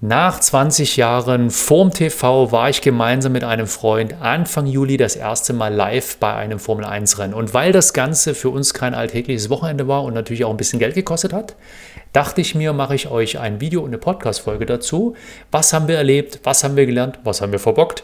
Nach 20 Jahren vorm TV war ich gemeinsam mit einem Freund Anfang Juli das erste Mal live bei einem Formel 1 Rennen. Und weil das Ganze für uns kein alltägliches Wochenende war und natürlich auch ein bisschen Geld gekostet hat, dachte ich mir, mache ich euch ein Video und eine Podcast-Folge dazu. Was haben wir erlebt? Was haben wir gelernt? Was haben wir verbockt?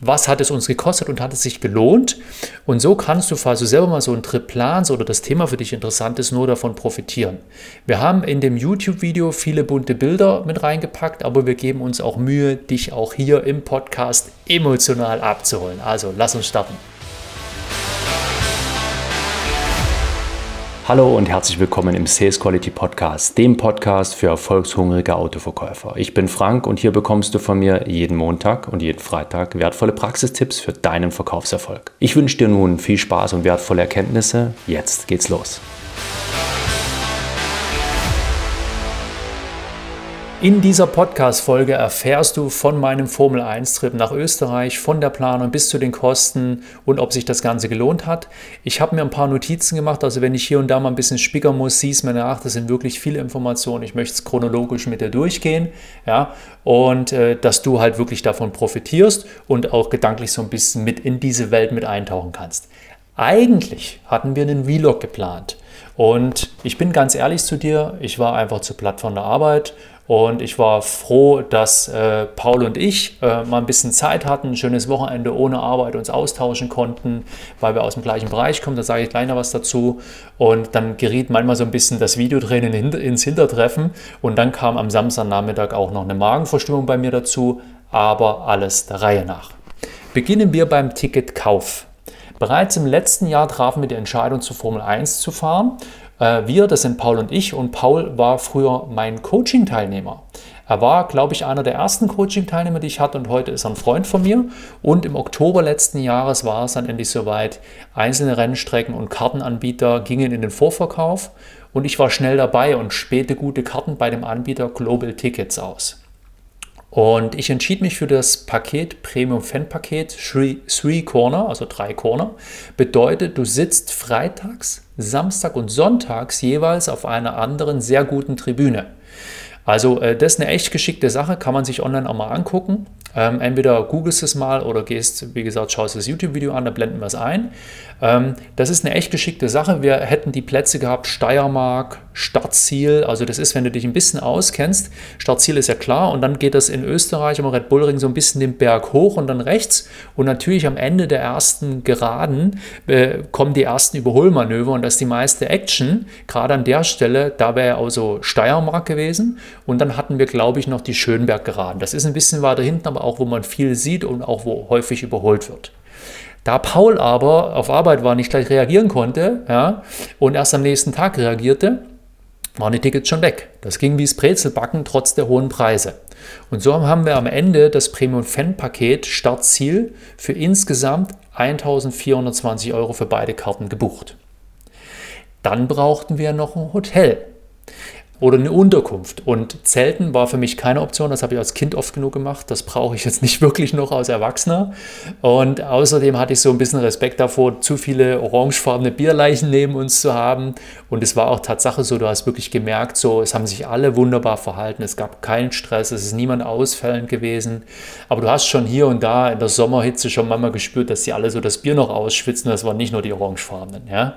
Was hat es uns gekostet und hat es sich gelohnt? Und so kannst du, falls du selber mal so einen Trip planst oder das Thema für dich interessant ist, nur davon profitieren. Wir haben in dem YouTube-Video viele bunte Bilder mit reingepackt, aber wir geben uns auch Mühe, dich auch hier im Podcast emotional abzuholen. Also lass uns starten. Hallo und herzlich willkommen im Sales Quality Podcast, dem Podcast für erfolgshungrige Autoverkäufer. Ich bin Frank und hier bekommst du von mir jeden Montag und jeden Freitag wertvolle Praxistipps für deinen Verkaufserfolg. Ich wünsche dir nun viel Spaß und wertvolle Erkenntnisse. Jetzt geht's los. In dieser Podcast-Folge erfährst du von meinem Formel-1-Trip nach Österreich, von der Planung bis zu den Kosten und ob sich das Ganze gelohnt hat. Ich habe mir ein paar Notizen gemacht, also wenn ich hier und da mal ein bisschen spickern muss, siehst mir nach, das sind wirklich viele Informationen. Ich möchte es chronologisch mit dir durchgehen, ja, und äh, dass du halt wirklich davon profitierst und auch gedanklich so ein bisschen mit in diese Welt mit eintauchen kannst. Eigentlich hatten wir einen Vlog geplant. Und ich bin ganz ehrlich zu dir, ich war einfach zu platt von der Arbeit und ich war froh, dass äh, Paul und ich äh, mal ein bisschen Zeit hatten, ein schönes Wochenende ohne Arbeit uns austauschen konnten, weil wir aus dem gleichen Bereich kommen. Da sage ich noch was dazu. Und dann geriet manchmal so ein bisschen das Videotraining ins Hintertreffen. Und dann kam am Samstagnachmittag auch noch eine Magenverstimmung bei mir dazu. Aber alles der Reihe nach. Beginnen wir beim Ticketkauf. Bereits im letzten Jahr trafen wir die Entscheidung, zur Formel 1 zu fahren. Äh, wir, das sind Paul und ich, und Paul war früher mein Coaching-Teilnehmer. Er war, glaube ich, einer der ersten Coaching-Teilnehmer, die ich hatte und heute ist er ein Freund von mir. Und im Oktober letzten Jahres war es dann endlich soweit. Einzelne Rennstrecken und Kartenanbieter gingen in den Vorverkauf und ich war schnell dabei und spähte gute Karten bei dem Anbieter Global Tickets aus. Und ich entschied mich für das Paket, Premium Fan Paket, Three Corner, also drei Corner. Bedeutet, du sitzt freitags, Samstag und Sonntags jeweils auf einer anderen sehr guten Tribüne. Also äh, das ist eine echt geschickte Sache, kann man sich online auch mal angucken. Ähm, entweder googelst es mal oder gehst, wie gesagt, schaust das YouTube-Video an, da blenden wir es ein. Ähm, das ist eine echt geschickte Sache. Wir hätten die Plätze gehabt, Steiermark, Startziel. Also das ist, wenn du dich ein bisschen auskennst, Startziel ist ja klar und dann geht das in Österreich am Red Bull Ring so ein bisschen den Berg hoch und dann rechts und natürlich am Ende der ersten Geraden äh, kommen die ersten Überholmanöver und das ist die meiste Action. Gerade an der Stelle, da wäre also Steiermark gewesen und dann hatten wir, glaube ich, noch die Schönberg-Geraden. Das ist ein bisschen weiter hinten, aber auch wo man viel sieht und auch wo häufig überholt wird. Da Paul aber auf Arbeit war, nicht gleich reagieren konnte ja, und erst am nächsten Tag reagierte, waren die Tickets schon weg. Das ging wie das Brezelbacken trotz der hohen Preise. Und so haben wir am Ende das Premium Fan Paket Startziel für insgesamt 1420 Euro für beide Karten gebucht. Dann brauchten wir noch ein Hotel oder eine Unterkunft. Und Zelten war für mich keine Option, das habe ich als Kind oft genug gemacht. Das brauche ich jetzt nicht wirklich noch als Erwachsener. Und außerdem hatte ich so ein bisschen Respekt davor, zu viele orangefarbene Bierleichen neben uns zu haben. Und es war auch Tatsache so, du hast wirklich gemerkt, so, es haben sich alle wunderbar verhalten, es gab keinen Stress, es ist niemand ausfällend gewesen. Aber du hast schon hier und da in der Sommerhitze schon manchmal gespürt, dass sie alle so das Bier noch ausschwitzen. Das waren nicht nur die orangefarbenen. Ja.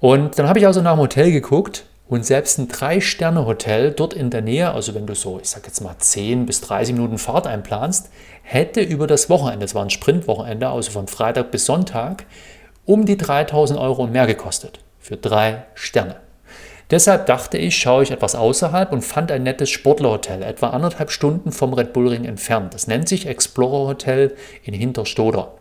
Und dann habe ich also nach dem Hotel geguckt und selbst ein Drei-Sterne-Hotel dort in der Nähe, also wenn du so, ich sag jetzt mal 10 bis 30 Minuten Fahrt einplanst, hätte über das Wochenende, das war ein Sprintwochenende, also von Freitag bis Sonntag, um die 3000 Euro und mehr gekostet. Für drei Sterne. Deshalb dachte ich, schaue ich etwas außerhalb und fand ein nettes Sportlerhotel, etwa anderthalb Stunden vom Red Bull Ring entfernt. Das nennt sich Explorer Hotel in Hinterstoder.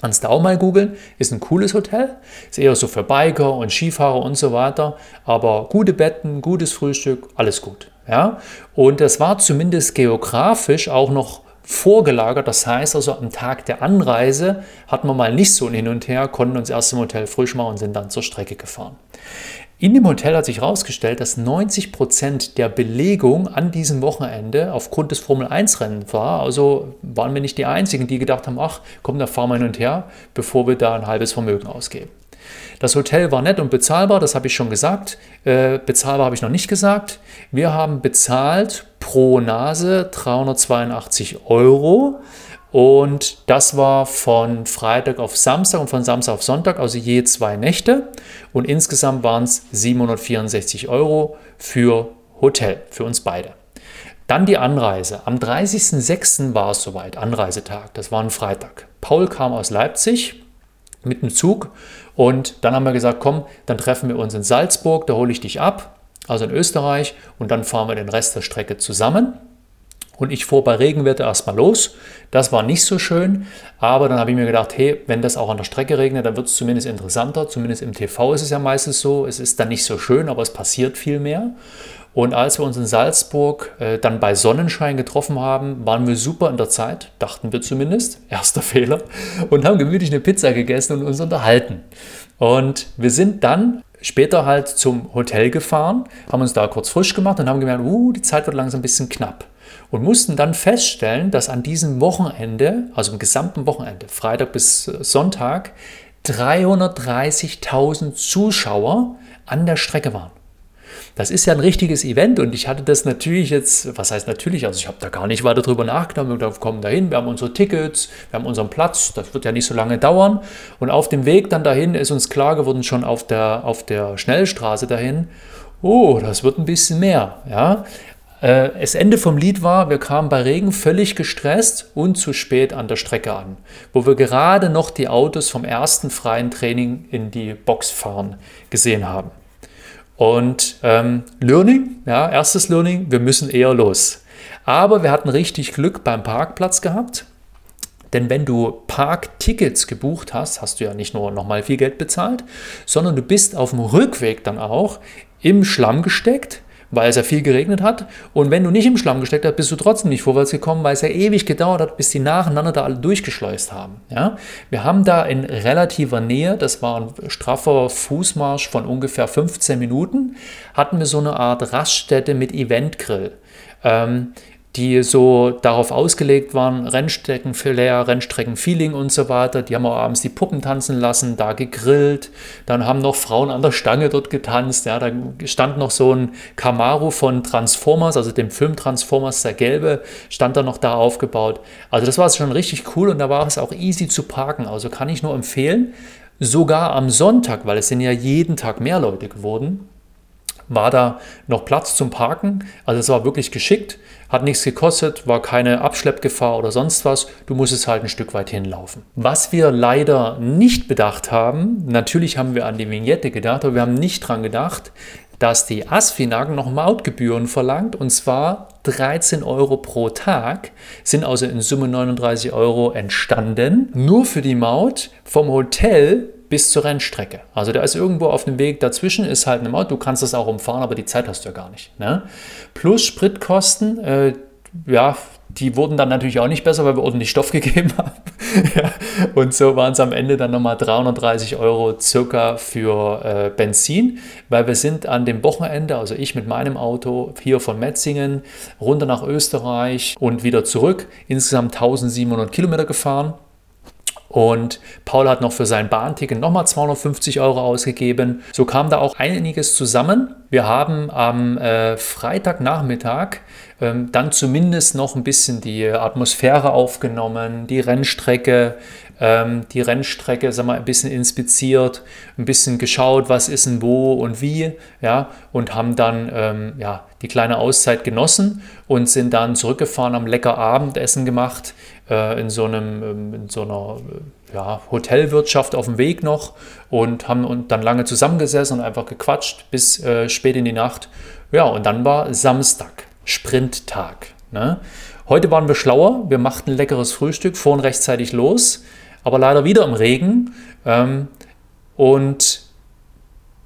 Kannst du auch mal googeln. Ist ein cooles Hotel. Ist eher so für Biker und Skifahrer und so weiter. Aber gute Betten, gutes Frühstück, alles gut. Ja? Und das war zumindest geografisch auch noch vorgelagert. Das heißt also, am Tag der Anreise hatten wir mal nicht so ein Hin und Her, konnten uns erst im Hotel frisch machen und sind dann zur Strecke gefahren. In dem Hotel hat sich herausgestellt, dass 90 Prozent der Belegung an diesem Wochenende aufgrund des Formel-1-Rennens war. Also waren wir nicht die Einzigen, die gedacht haben, ach, komm, da fahren wir hin und her, bevor wir da ein halbes Vermögen ausgeben. Das Hotel war nett und bezahlbar, das habe ich schon gesagt. Äh, bezahlbar habe ich noch nicht gesagt. Wir haben bezahlt pro Nase 382 Euro. Und das war von Freitag auf Samstag und von Samstag auf Sonntag, also je zwei Nächte. Und insgesamt waren es 764 Euro für Hotel, für uns beide. Dann die Anreise. Am 30.06. war es soweit, Anreisetag. Das war ein Freitag. Paul kam aus Leipzig mit dem Zug und dann haben wir gesagt, komm, dann treffen wir uns in Salzburg, da hole ich dich ab, also in Österreich, und dann fahren wir den Rest der Strecke zusammen. Und ich fuhr bei Regenwetter erstmal los. Das war nicht so schön, aber dann habe ich mir gedacht, hey, wenn das auch an der Strecke regnet, dann wird es zumindest interessanter. Zumindest im TV ist es ja meistens so. Es ist dann nicht so schön, aber es passiert viel mehr. Und als wir uns in Salzburg äh, dann bei Sonnenschein getroffen haben, waren wir super in der Zeit, dachten wir zumindest, erster Fehler, und haben gemütlich eine Pizza gegessen und uns unterhalten. Und wir sind dann später halt zum Hotel gefahren, haben uns da kurz frisch gemacht und haben gemerkt, uh, die Zeit wird langsam ein bisschen knapp. Und mussten dann feststellen, dass an diesem Wochenende, also im gesamten Wochenende, Freitag bis äh, Sonntag, 330.000 Zuschauer an der Strecke waren. Das ist ja ein richtiges Event und ich hatte das natürlich jetzt, was heißt natürlich, also ich habe da gar nicht weiter drüber nachgedacht, wir kommen dahin, wir haben unsere Tickets, wir haben unseren Platz, das wird ja nicht so lange dauern und auf dem Weg dann dahin ist uns klar geworden, schon auf der, auf der Schnellstraße dahin, oh, das wird ein bisschen mehr, ja. Äh, das Ende vom Lied war, wir kamen bei Regen völlig gestresst und zu spät an der Strecke an, wo wir gerade noch die Autos vom ersten freien Training in die Box fahren gesehen haben. Und ähm, Learning, ja, erstes Learning, wir müssen eher los. Aber wir hatten richtig Glück beim Parkplatz gehabt. Denn wenn du Parktickets gebucht hast, hast du ja nicht nur nochmal viel Geld bezahlt, sondern du bist auf dem Rückweg dann auch im Schlamm gesteckt weil es ja viel geregnet hat. Und wenn du nicht im Schlamm gesteckt hast, bist du trotzdem nicht vorwärts gekommen, weil es ja ewig gedauert hat, bis die nacheinander da alle durchgeschleust haben. Ja? Wir haben da in relativer Nähe, das war ein straffer Fußmarsch von ungefähr 15 Minuten, hatten wir so eine Art Raststätte mit Eventgrill. Ähm, die so darauf ausgelegt waren, Rennstreckenflair, Rennstreckenfeeling und so weiter. Die haben auch abends die Puppen tanzen lassen, da gegrillt. Dann haben noch Frauen an der Stange dort getanzt. Ja, da stand noch so ein Camaro von Transformers, also dem Film Transformers, der gelbe, stand da noch da aufgebaut. Also das war schon richtig cool und da war es auch easy zu parken. Also kann ich nur empfehlen, sogar am Sonntag, weil es sind ja jeden Tag mehr Leute geworden, war da noch Platz zum Parken. Also es war wirklich geschickt, hat nichts gekostet, war keine Abschleppgefahr oder sonst was. Du musstest halt ein Stück weit hinlaufen. Was wir leider nicht bedacht haben, natürlich haben wir an die Vignette gedacht, aber wir haben nicht dran gedacht, dass die Asfinag noch Mautgebühren verlangt und zwar 13 Euro pro Tag, sind also in Summe 39 Euro entstanden, nur für die Maut vom Hotel bis zur Rennstrecke. Also da ist irgendwo auf dem Weg dazwischen, ist halt eine Maut, du kannst das auch umfahren, aber die Zeit hast du ja gar nicht. Ne? Plus Spritkosten, äh, ja, die wurden dann natürlich auch nicht besser, weil wir ordentlich Stoff gegeben haben. ja, und so waren es am Ende dann nochmal 330 Euro circa für äh, Benzin, weil wir sind an dem Wochenende, also ich mit meinem Auto hier von Metzingen runter nach Österreich und wieder zurück, insgesamt 1700 Kilometer gefahren. Und Paul hat noch für sein Bahnticket nochmal 250 Euro ausgegeben. So kam da auch einiges zusammen. Wir haben am äh, Freitagnachmittag ähm, dann zumindest noch ein bisschen die Atmosphäre aufgenommen, die Rennstrecke, ähm, die Rennstrecke sag mal, ein bisschen inspiziert, ein bisschen geschaut, was ist denn wo und wie, ja, und haben dann ähm, ja, die kleine Auszeit genossen und sind dann zurückgefahren, haben lecker Abendessen gemacht äh, in, so einem, ähm, in so einer ja, Hotelwirtschaft auf dem Weg noch und haben und dann lange zusammengesessen und einfach gequatscht bis äh, spät in die Nacht. Ja, und dann war Samstag, Sprinttag. Ne? Heute waren wir schlauer, wir machten leckeres Frühstück, fuhren rechtzeitig los, aber leider wieder im Regen. Ähm, und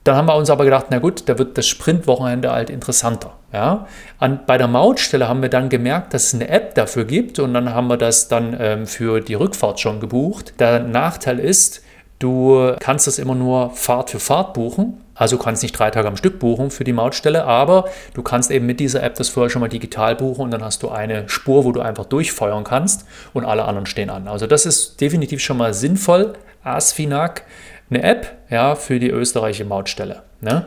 dann haben wir uns aber gedacht, na gut, da wird das Sprintwochenende halt interessanter. Ja? An, bei der Mautstelle haben wir dann gemerkt, dass es eine App dafür gibt und dann haben wir das dann ähm, für die Rückfahrt schon gebucht. Der Nachteil ist, du kannst das immer nur Fahrt für Fahrt buchen. Also du kannst nicht drei Tage am Stück buchen für die Mautstelle, aber du kannst eben mit dieser App das vorher schon mal digital buchen und dann hast du eine Spur, wo du einfach durchfeuern kannst und alle anderen stehen an. Also das ist definitiv schon mal sinnvoll. Asfinag eine App ja, für die österreichische Mautstelle. Ne?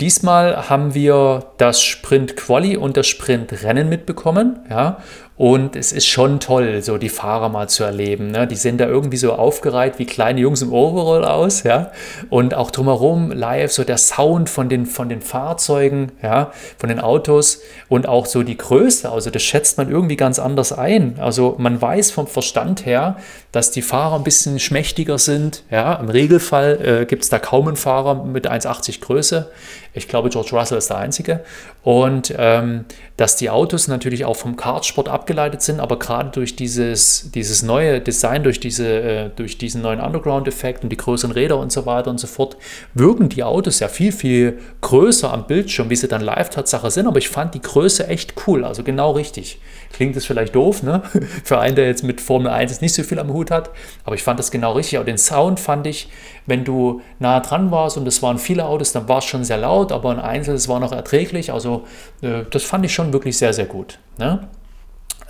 Diesmal haben wir das Sprint Quali und das Sprint Rennen mitbekommen. Ja? Und es ist schon toll, so die Fahrer mal zu erleben. Ne? Die sehen da irgendwie so aufgereiht wie kleine Jungs im Overall aus, ja. Und auch drumherum live so der Sound von den, von den Fahrzeugen, ja, von den Autos und auch so die Größe. Also das schätzt man irgendwie ganz anders ein. Also man weiß vom Verstand her, dass die Fahrer ein bisschen schmächtiger sind. Ja, im Regelfall äh, gibt es da kaum einen Fahrer mit 1,80 Größe. Ich glaube, George Russell ist der Einzige. Und ähm, dass die Autos natürlich auch vom Kartsport abgeleitet sind, aber gerade durch dieses, dieses neue Design, durch, diese, äh, durch diesen neuen Underground-Effekt und die größeren Räder und so weiter und so fort, wirken die Autos ja viel, viel größer am Bildschirm, wie sie dann Live-Tatsache sind. Aber ich fand die Größe echt cool, also genau richtig. Klingt das vielleicht doof, ne? Für einen, der jetzt mit Formel 1 nicht so viel am Hut hat. Aber ich fand das genau richtig. Aber den Sound fand ich, wenn du nah dran warst und es waren viele Autos, dann war es schon sehr laut, aber ein einzelnes war noch erträglich. Also äh, das fand ich schon wirklich sehr, sehr gut. Ne?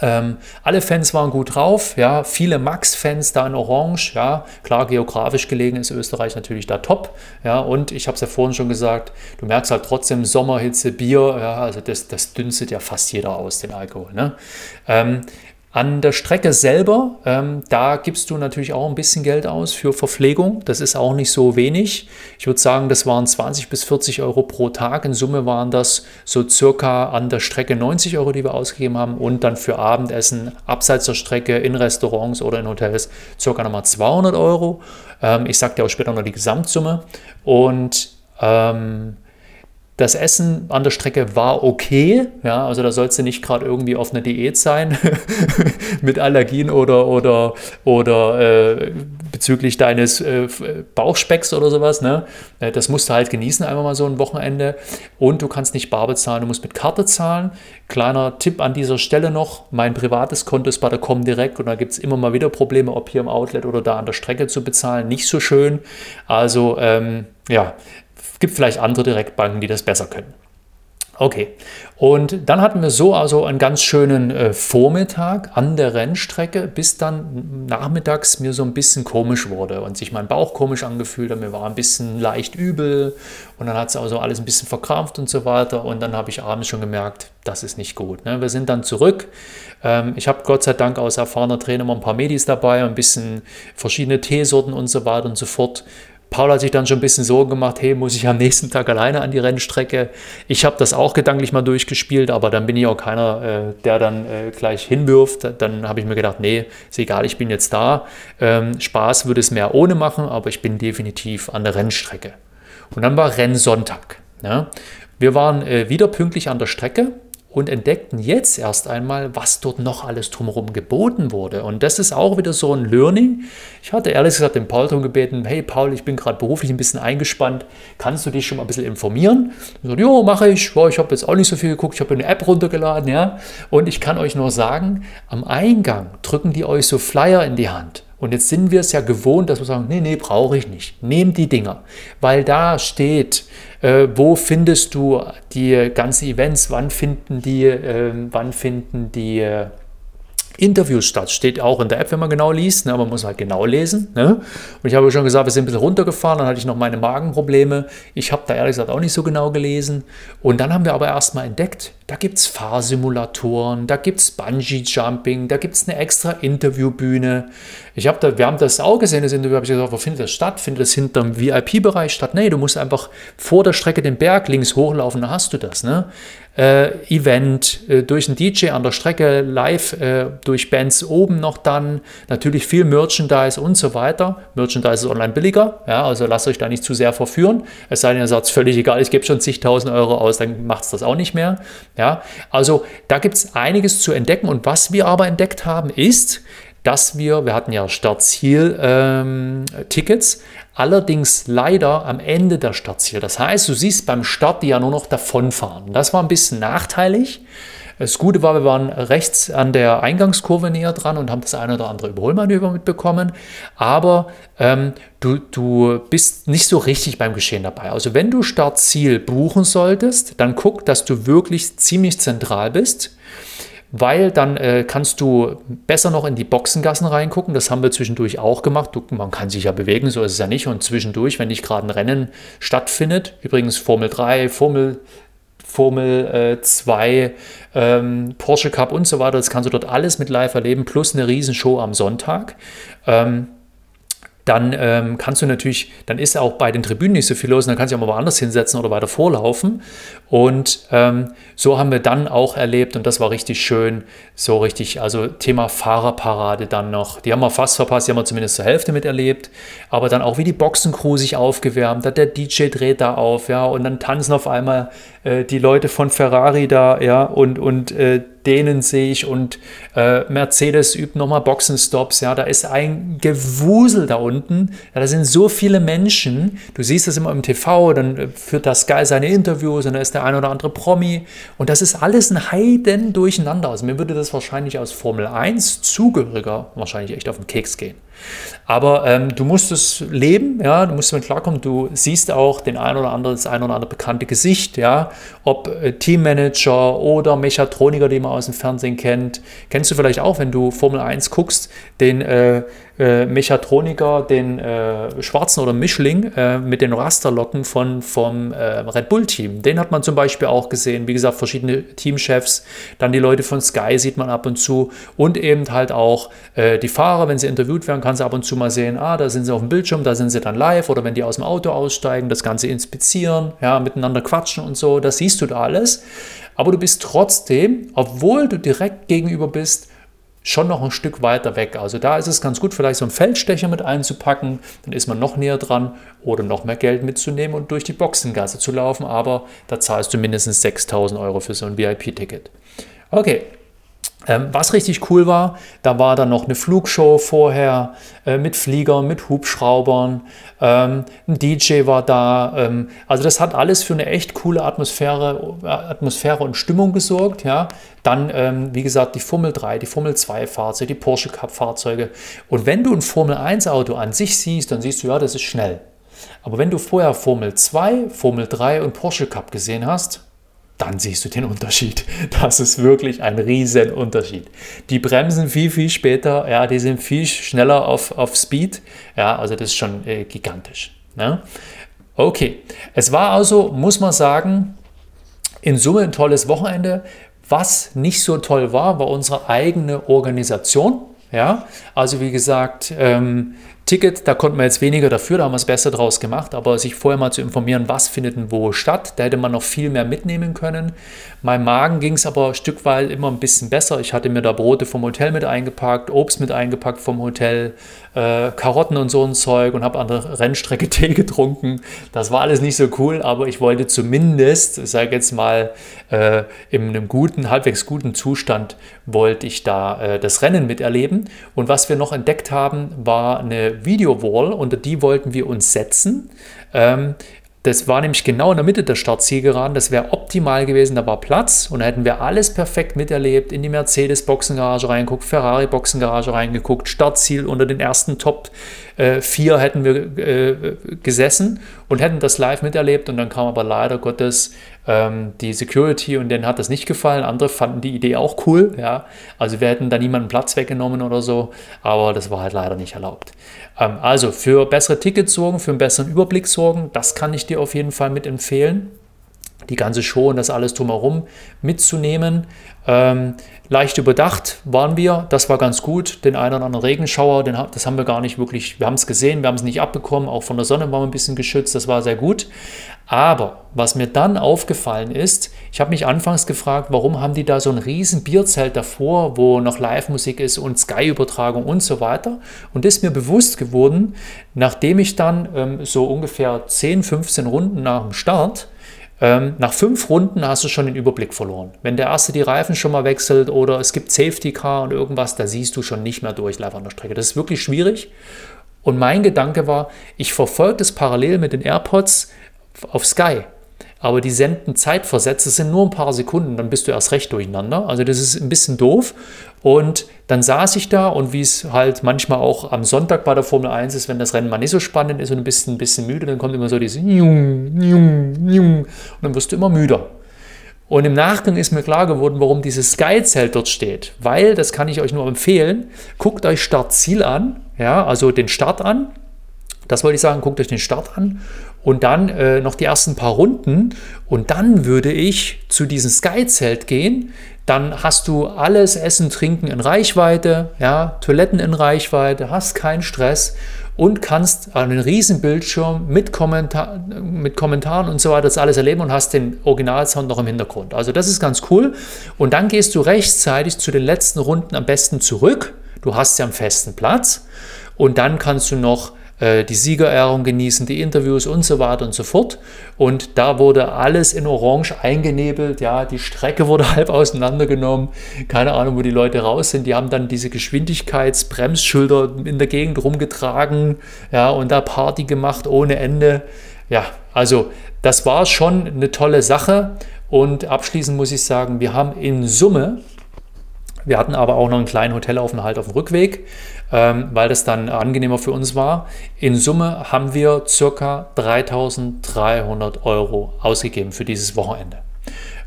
Ähm, alle Fans waren gut drauf, ja, viele Max-Fans da in Orange, ja, klar, geografisch gelegen ist Österreich natürlich da top, ja, und ich habe es ja vorhin schon gesagt, du merkst halt trotzdem Sommerhitze, Bier, ja, also das, das dünstet ja fast jeder aus, den Alkohol, ne? Ähm, an der Strecke selber, ähm, da gibst du natürlich auch ein bisschen Geld aus für Verpflegung. Das ist auch nicht so wenig. Ich würde sagen, das waren 20 bis 40 Euro pro Tag. In Summe waren das so circa an der Strecke 90 Euro, die wir ausgegeben haben. Und dann für Abendessen abseits der Strecke in Restaurants oder in Hotels circa nochmal 200 Euro. Ähm, ich sage dir auch später noch die Gesamtsumme. Und ähm, das Essen an der Strecke war okay, ja, also da sollst du nicht gerade irgendwie auf einer Diät sein mit Allergien oder, oder, oder äh, bezüglich deines äh, Bauchspecks oder sowas. Ne? Äh, das musst du halt genießen, einmal mal so ein Wochenende. Und du kannst nicht bar bezahlen, du musst mit Karte zahlen. Kleiner Tipp an dieser Stelle noch: Mein privates Konto ist bei der Comdirect und da gibt es immer mal wieder Probleme, ob hier im Outlet oder da an der Strecke zu bezahlen. Nicht so schön. Also, ähm, ja, gibt vielleicht andere Direktbanken, die das besser können. Okay, und dann hatten wir so also einen ganz schönen äh, Vormittag an der Rennstrecke, bis dann nachmittags mir so ein bisschen komisch wurde und sich mein Bauch komisch angefühlt hat. Mir war ein bisschen leicht übel und dann hat es also alles ein bisschen verkrampft und so weiter. Und dann habe ich abends schon gemerkt, das ist nicht gut. Ne? Wir sind dann zurück. Ähm, ich habe Gott sei Dank aus erfahrener Trainer mal ein paar Medis dabei, ein bisschen verschiedene Teesorten und so weiter und so fort. Paul hat sich dann schon ein bisschen Sorgen gemacht, hey, muss ich am nächsten Tag alleine an die Rennstrecke? Ich habe das auch gedanklich mal durchgespielt, aber dann bin ich auch keiner, äh, der dann äh, gleich hinwirft. Dann habe ich mir gedacht, nee, ist egal, ich bin jetzt da. Ähm, Spaß würde es mehr ohne machen, aber ich bin definitiv an der Rennstrecke. Und dann war Rennsonntag. Ja. Wir waren äh, wieder pünktlich an der Strecke und entdeckten jetzt erst einmal, was dort noch alles drumherum geboten wurde. Und das ist auch wieder so ein Learning. Ich hatte ehrlich gesagt den Paul darum gebeten, hey Paul, ich bin gerade beruflich ein bisschen eingespannt, kannst du dich schon mal ein bisschen informieren? Ich sagte, jo, mache ich. Boah, ich habe jetzt auch nicht so viel geguckt, ich habe eine App runtergeladen, ja. Und ich kann euch nur sagen, am Eingang drücken die euch so Flyer in die Hand. Und jetzt sind wir es ja gewohnt, dass wir sagen, nee, nee, brauche ich nicht. Nehmt die Dinger. Weil da steht, äh, wo findest du die ganzen Events, wann finden die, äh, wann finden die äh, Interviews statt. Steht auch in der App, wenn man genau liest, ne? man muss halt genau lesen. Ne? Und ich habe schon gesagt, wir sind ein bisschen runtergefahren, dann hatte ich noch meine Magenprobleme. Ich habe da ehrlich gesagt auch nicht so genau gelesen. Und dann haben wir aber erstmal entdeckt, da gibt es Fahrsimulatoren, da gibt es Bungee-Jumping, da gibt es eine extra Interviewbühne. Ich hab da, wir haben das auch gesehen, das Interview, habe ich gesagt, wo findet das statt? Findet das hinterm VIP-Bereich statt? Nee, du musst einfach vor der Strecke den Berg links hochlaufen, dann hast du das. Ne? Äh, Event, äh, durch einen DJ an der Strecke, live äh, durch Bands oben noch dann, natürlich viel Merchandise und so weiter. Merchandise ist online billiger, ja, also lasst euch da nicht zu sehr verführen. Es sei denn, ihr sagt, völlig egal, ich gebe schon zigtausend Euro aus, dann macht es das auch nicht mehr. Ja, also da gibt es einiges zu entdecken und was wir aber entdeckt haben ist, dass wir, wir hatten ja Start-Ziel-Tickets, ähm, allerdings leider am Ende der Startziel. Das heißt, du siehst beim Start die ja nur noch davonfahren. Das war ein bisschen nachteilig. Das Gute war, wir waren rechts an der Eingangskurve näher dran und haben das eine oder andere Überholmanöver mitbekommen. Aber ähm, du, du bist nicht so richtig beim Geschehen dabei. Also wenn du Startziel buchen solltest, dann guck, dass du wirklich ziemlich zentral bist. weil dann äh, kannst du besser noch in die Boxengassen reingucken. Das haben wir zwischendurch auch gemacht. Du, man kann sich ja bewegen, so ist es ja nicht. Und zwischendurch, wenn nicht gerade ein Rennen stattfindet, übrigens Formel 3, Formel Formel 2, äh, ähm, Porsche Cup und so weiter. Das kannst du dort alles mit live erleben, plus eine Riesenshow am Sonntag. Ähm, dann ähm, kannst du natürlich, dann ist auch bei den Tribünen nicht so viel los, und dann kannst du auch mal woanders hinsetzen oder weiter vorlaufen. Und ähm, so haben wir dann auch erlebt, und das war richtig schön, so richtig, also Thema Fahrerparade dann noch. Die haben wir fast verpasst, die haben wir zumindest zur Hälfte miterlebt. Aber dann auch, wie die Boxencrew sich aufgewärmt hat, der DJ dreht da auf, ja, und dann tanzen auf einmal äh, die Leute von Ferrari da, ja, und, und äh, denen sehe ich und äh, Mercedes übt nochmal Boxenstops, ja, da ist ein Gewusel da unten, ja, da sind so viele Menschen, du siehst das immer im TV, dann äh, führt das Sky seine Interviews und da ist der ein oder andere Promi. Und das ist alles ein Heiden durcheinander, also mir würde das wahrscheinlich aus Formel 1 Zugehöriger wahrscheinlich echt auf den Keks gehen. Aber ähm, du musst es leben, ja, du musst damit klarkommen. Du siehst auch den ein oder anderen, das ein oder andere bekannte Gesicht, ja, ob äh, Teammanager oder Mechatroniker, die man aus dem Fernsehen kennt. Kennst du vielleicht auch, wenn du Formel 1 guckst, den äh, äh, Mechatroniker, den äh, Schwarzen oder Mischling äh, mit den Rasterlocken von, vom äh, Red Bull-Team. Den hat man zum Beispiel auch gesehen. Wie gesagt, verschiedene Teamchefs. Dann die Leute von Sky sieht man ab und zu. Und eben halt auch äh, die Fahrer, wenn sie interviewt werden, kann sie ab und zu mal sehen, ah, da sind sie auf dem Bildschirm, da sind sie dann live. Oder wenn die aus dem Auto aussteigen, das Ganze inspizieren, ja, miteinander quatschen und so. Das siehst du da alles. Aber du bist trotzdem, obwohl du direkt gegenüber bist, schon noch ein Stück weiter weg. Also da ist es ganz gut, vielleicht so einen Feldstecher mit einzupacken, dann ist man noch näher dran oder noch mehr Geld mitzunehmen und durch die Boxengasse zu laufen, aber da zahlst du mindestens 6000 Euro für so ein VIP-Ticket. Okay, was richtig cool war, da war dann noch eine Flugshow vorher äh, mit Fliegern, mit Hubschraubern, ähm, ein DJ war da. Ähm, also das hat alles für eine echt coole Atmosphäre, äh, Atmosphäre und Stimmung gesorgt. Ja. Dann, ähm, wie gesagt, die Formel 3, die Formel 2 Fahrzeuge, die Porsche Cup Fahrzeuge. Und wenn du ein Formel 1 Auto an sich siehst, dann siehst du, ja, das ist schnell. Aber wenn du vorher Formel 2, Formel 3 und Porsche Cup gesehen hast, dann siehst du den Unterschied. Das ist wirklich ein riesen Unterschied. Die bremsen viel, viel später, ja, die sind viel schneller auf, auf Speed, ja, also das ist schon äh, gigantisch. Ne? Okay, es war also, muss man sagen, in Summe ein tolles Wochenende. Was nicht so toll war, war unsere eigene Organisation. Ja, also wie gesagt, ähm, Ticket, da konnten wir jetzt weniger dafür, da haben wir es besser draus gemacht, aber sich vorher mal zu informieren, was findet denn wo statt, da hätte man noch viel mehr mitnehmen können. Meinem Magen ging es aber stückweise immer ein bisschen besser. Ich hatte mir da Brote vom Hotel mit eingepackt, Obst mit eingepackt vom Hotel, äh, Karotten und so ein Zeug und habe an der Rennstrecke Tee getrunken. Das war alles nicht so cool, aber ich wollte zumindest, ich sage jetzt mal, äh, in einem guten, halbwegs guten Zustand, wollte ich da äh, das Rennen miterleben. Und was wir noch entdeckt haben, war eine Video-Wall, unter die wollten wir uns setzen. Ähm, das war nämlich genau in der Mitte der Startzielgeraden. Das wäre optimal gewesen. Da war Platz und da hätten wir alles perfekt miterlebt. In die Mercedes-Boxengarage reingeguckt, Ferrari-Boxengarage reingeguckt, Startziel unter den ersten Top äh, 4 hätten wir äh, gesessen und hätten das live miterlebt. Und dann kam aber leider Gottes ähm, die Security und denen hat das nicht gefallen. Andere fanden die Idee auch cool. Ja? Also wir hätten da niemanden Platz weggenommen oder so, aber das war halt leider nicht erlaubt. Ähm, also für bessere Tickets sorgen, für einen besseren Überblick sorgen, das kann ich dir auf jeden Fall mit empfehlen die ganze Show und das alles drumherum mitzunehmen. Ähm, leicht überdacht waren wir, das war ganz gut. Den einen oder anderen Regenschauer, den, das haben wir gar nicht wirklich, wir haben es gesehen, wir haben es nicht abbekommen, auch von der Sonne waren wir ein bisschen geschützt, das war sehr gut. Aber was mir dann aufgefallen ist, ich habe mich anfangs gefragt, warum haben die da so ein riesen Bierzelt davor, wo noch Live-Musik ist und Sky-Übertragung und so weiter. Und das ist mir bewusst geworden, nachdem ich dann ähm, so ungefähr 10, 15 Runden nach dem Start ähm, nach fünf Runden hast du schon den Überblick verloren. Wenn der erste die Reifen schon mal wechselt oder es gibt Safety Car und irgendwas, da siehst du schon nicht mehr durch live an der Strecke. Das ist wirklich schwierig. Und mein Gedanke war, ich verfolge das parallel mit den AirPods auf Sky aber die senden zeitversetzt, das sind nur ein paar Sekunden, dann bist du erst recht durcheinander. Also das ist ein bisschen doof. Und dann saß ich da und wie es halt manchmal auch am Sonntag bei der Formel 1 ist, wenn das Rennen mal nicht so spannend ist und ein bisschen, ein bisschen müde, dann kommt immer so dieses und dann wirst du immer müder. Und im Nachgang ist mir klar geworden, warum dieses Sky-Zelt dort steht. Weil, das kann ich euch nur empfehlen, guckt euch Start-Ziel an, ja, also den Start an. Das wollte ich sagen, guckt euch den Start an und dann äh, noch die ersten paar Runden und dann würde ich zu diesem Sky-Zelt gehen. Dann hast du alles Essen, Trinken in Reichweite, ja, Toiletten in Reichweite, hast keinen Stress und kannst einen riesen Bildschirm mit, Kommentar mit Kommentaren und so weiter das alles erleben und hast den Originalsound noch im Hintergrund. Also das ist ganz cool. Und dann gehst du rechtzeitig zu den letzten Runden am besten zurück. Du hast ja einen festen Platz und dann kannst du noch die Siegerehrung genießen, die Interviews und so weiter und so fort. Und da wurde alles in Orange eingenebelt. Ja, die Strecke wurde halb auseinandergenommen. Keine Ahnung, wo die Leute raus sind. Die haben dann diese Geschwindigkeitsbremsschilder in der Gegend rumgetragen. Ja, und da Party gemacht ohne Ende. Ja, also das war schon eine tolle Sache. Und abschließend muss ich sagen, wir haben in Summe wir hatten aber auch noch einen kleinen Hotelaufenthalt auf dem Rückweg, ähm, weil das dann angenehmer für uns war. In Summe haben wir ca. 3300 Euro ausgegeben für dieses Wochenende.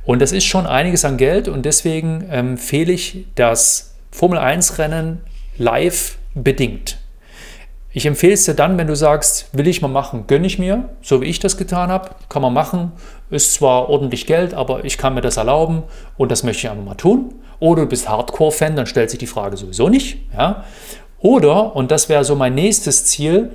Und das ist schon einiges an Geld und deswegen empfehle ich das Formel 1 Rennen live bedingt. Ich empfehle es dir dann, wenn du sagst, will ich mal machen, gönne ich mir, so wie ich das getan habe, kann man machen, ist zwar ordentlich Geld, aber ich kann mir das erlauben und das möchte ich einfach mal tun. Oder du bist Hardcore-Fan, dann stellt sich die Frage sowieso nicht. Ja? Oder, und das wäre so mein nächstes Ziel,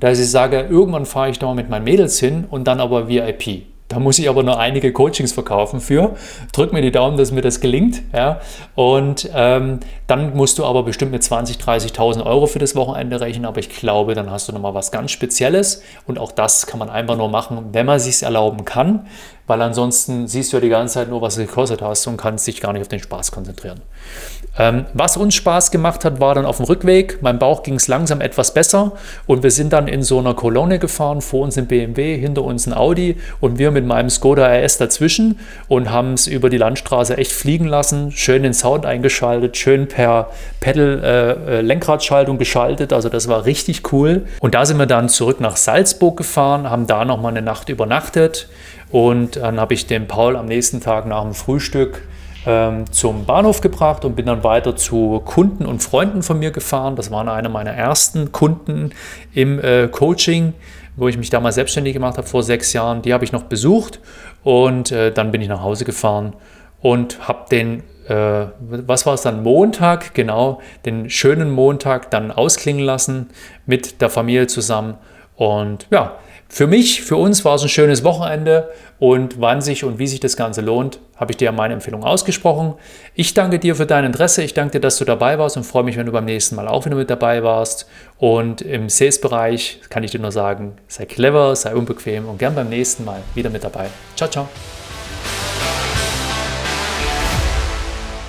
dass ich sage, irgendwann fahre ich da mal mit meinen Mädels hin und dann aber VIP. Da muss ich aber noch einige Coachings verkaufen für. Drück mir die Daumen, dass mir das gelingt. Ja. Und ähm, dann musst du aber bestimmt mit 20.000, 30.000 Euro für das Wochenende rechnen. Aber ich glaube, dann hast du nochmal was ganz Spezielles. Und auch das kann man einfach nur machen, wenn man es sich erlauben kann. Weil ansonsten siehst du ja die ganze Zeit nur, was du gekostet hast und kannst dich gar nicht auf den Spaß konzentrieren. Ähm, was uns Spaß gemacht hat, war dann auf dem Rückweg. Mein Bauch ging es langsam etwas besser und wir sind dann in so einer Kolonne gefahren. Vor uns ein BMW, hinter uns ein Audi und wir mit meinem Skoda RS dazwischen und haben es über die Landstraße echt fliegen lassen. Schön den Sound eingeschaltet, schön per Pedal-Lenkradschaltung äh, äh geschaltet. Also das war richtig cool. Und da sind wir dann zurück nach Salzburg gefahren, haben da nochmal eine Nacht übernachtet und dann habe ich den Paul am nächsten Tag nach dem Frühstück ähm, zum Bahnhof gebracht und bin dann weiter zu Kunden und Freunden von mir gefahren. Das waren eine meiner ersten Kunden im äh, Coaching, wo ich mich damals selbstständig gemacht habe vor sechs Jahren. Die habe ich noch besucht und äh, dann bin ich nach Hause gefahren und habe den äh, was war es dann, Montag, genau, den schönen Montag dann ausklingen lassen mit der Familie zusammen. Und ja, für mich, für uns war es ein schönes Wochenende und wann sich und wie sich das Ganze lohnt, habe ich dir meine Empfehlung ausgesprochen. Ich danke dir für dein Interesse, ich danke dir, dass du dabei warst und freue mich, wenn du beim nächsten Mal auch wieder mit dabei warst. Und im Sales-Bereich kann ich dir nur sagen, sei clever, sei unbequem und gern beim nächsten Mal wieder mit dabei. Ciao, ciao.